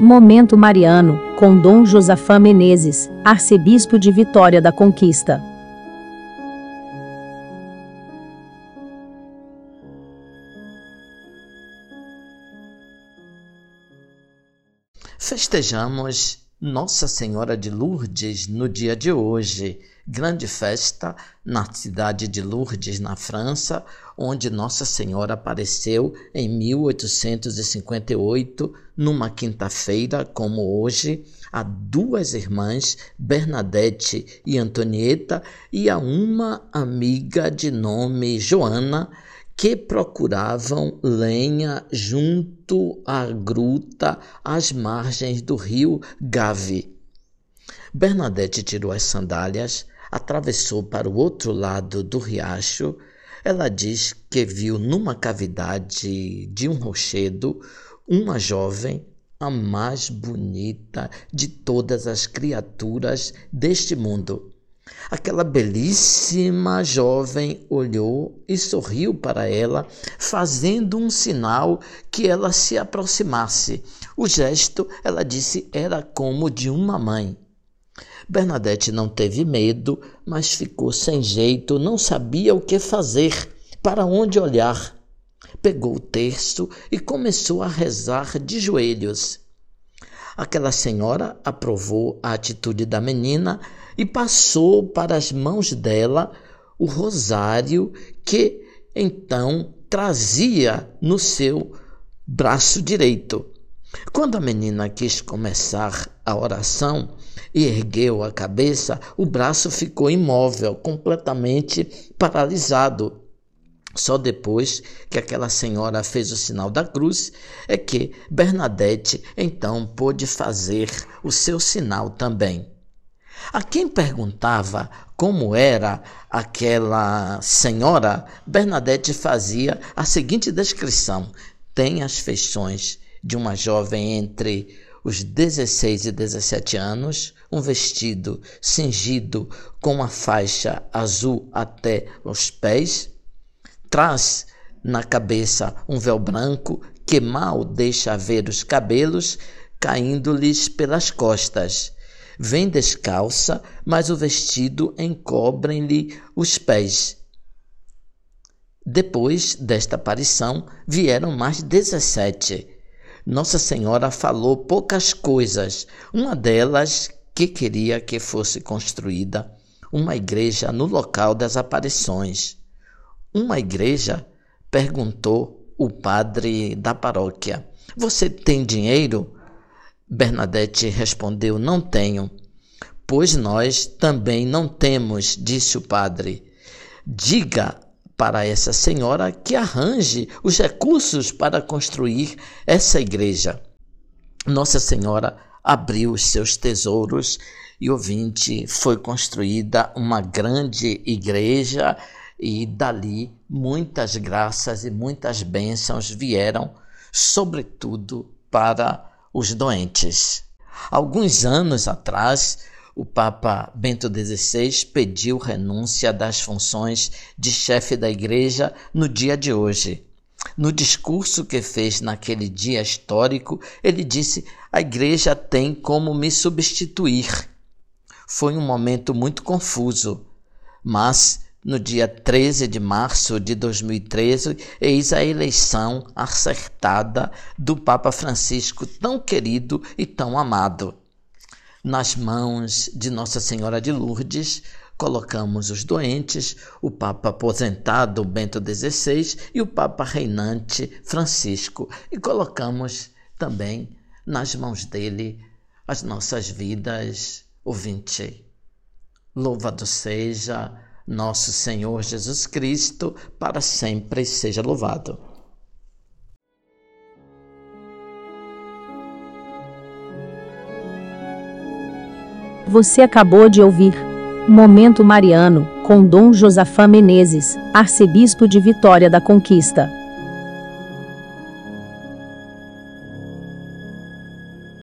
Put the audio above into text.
Momento Mariano, com Dom Josafá Menezes, arcebispo de Vitória da Conquista. Festejamos Nossa Senhora de Lourdes no dia de hoje grande festa na cidade de Lourdes, na França, onde Nossa Senhora apareceu em 1858, numa quinta-feira, como hoje, a duas irmãs, Bernadette e Antonieta, e a uma amiga de nome Joana, que procuravam lenha junto à gruta às margens do rio Gave. Bernadette tirou as sandálias, atravessou para o outro lado do riacho, ela diz que viu numa cavidade de um rochedo uma jovem, a mais bonita de todas as criaturas deste mundo. Aquela belíssima jovem olhou e sorriu para ela, fazendo um sinal que ela se aproximasse. O gesto, ela disse, era como de uma mãe. Bernadette não teve medo, mas ficou sem jeito, não sabia o que fazer, para onde olhar. Pegou o terço e começou a rezar de joelhos. Aquela senhora aprovou a atitude da menina e passou para as mãos dela o rosário que então trazia no seu braço direito. Quando a menina quis começar a oração e ergueu a cabeça, o braço ficou imóvel, completamente paralisado. Só depois que aquela senhora fez o sinal da cruz é que Bernadette então pôde fazer o seu sinal também. A quem perguntava como era aquela senhora, Bernadette fazia a seguinte descrição: tem as feições de uma jovem entre os 16 e 17 anos, um vestido cingido com uma faixa azul até os pés, traz na cabeça um véu branco que mal deixa ver os cabelos caindo-lhes pelas costas. Vem descalça, mas o vestido encobre-lhe os pés. Depois desta aparição vieram mais dezessete nossa Senhora falou poucas coisas. Uma delas que queria que fosse construída uma igreja no local das aparições. Uma igreja? perguntou o padre da paróquia. Você tem dinheiro? Bernadette respondeu: Não tenho. Pois nós também não temos, disse o padre. Diga para essa senhora que arranje os recursos para construir essa igreja. Nossa Senhora abriu os seus tesouros e ouvinte foi construída uma grande igreja e dali muitas graças e muitas bênçãos vieram, sobretudo para os doentes. Alguns anos atrás, o Papa Bento XVI pediu renúncia das funções de chefe da Igreja no dia de hoje. No discurso que fez naquele dia histórico, ele disse: A Igreja tem como me substituir. Foi um momento muito confuso, mas no dia 13 de março de 2013, eis a eleição acertada do Papa Francisco, tão querido e tão amado. Nas mãos de Nossa Senhora de Lourdes, colocamos os doentes, o Papa aposentado Bento XVI e o Papa reinante Francisco, e colocamos também nas mãos dele as nossas vidas, ouvinte. Louvado seja nosso Senhor Jesus Cristo, para sempre seja louvado. Você acabou de ouvir Momento Mariano, com Dom Josafá Menezes, arcebispo de Vitória da Conquista.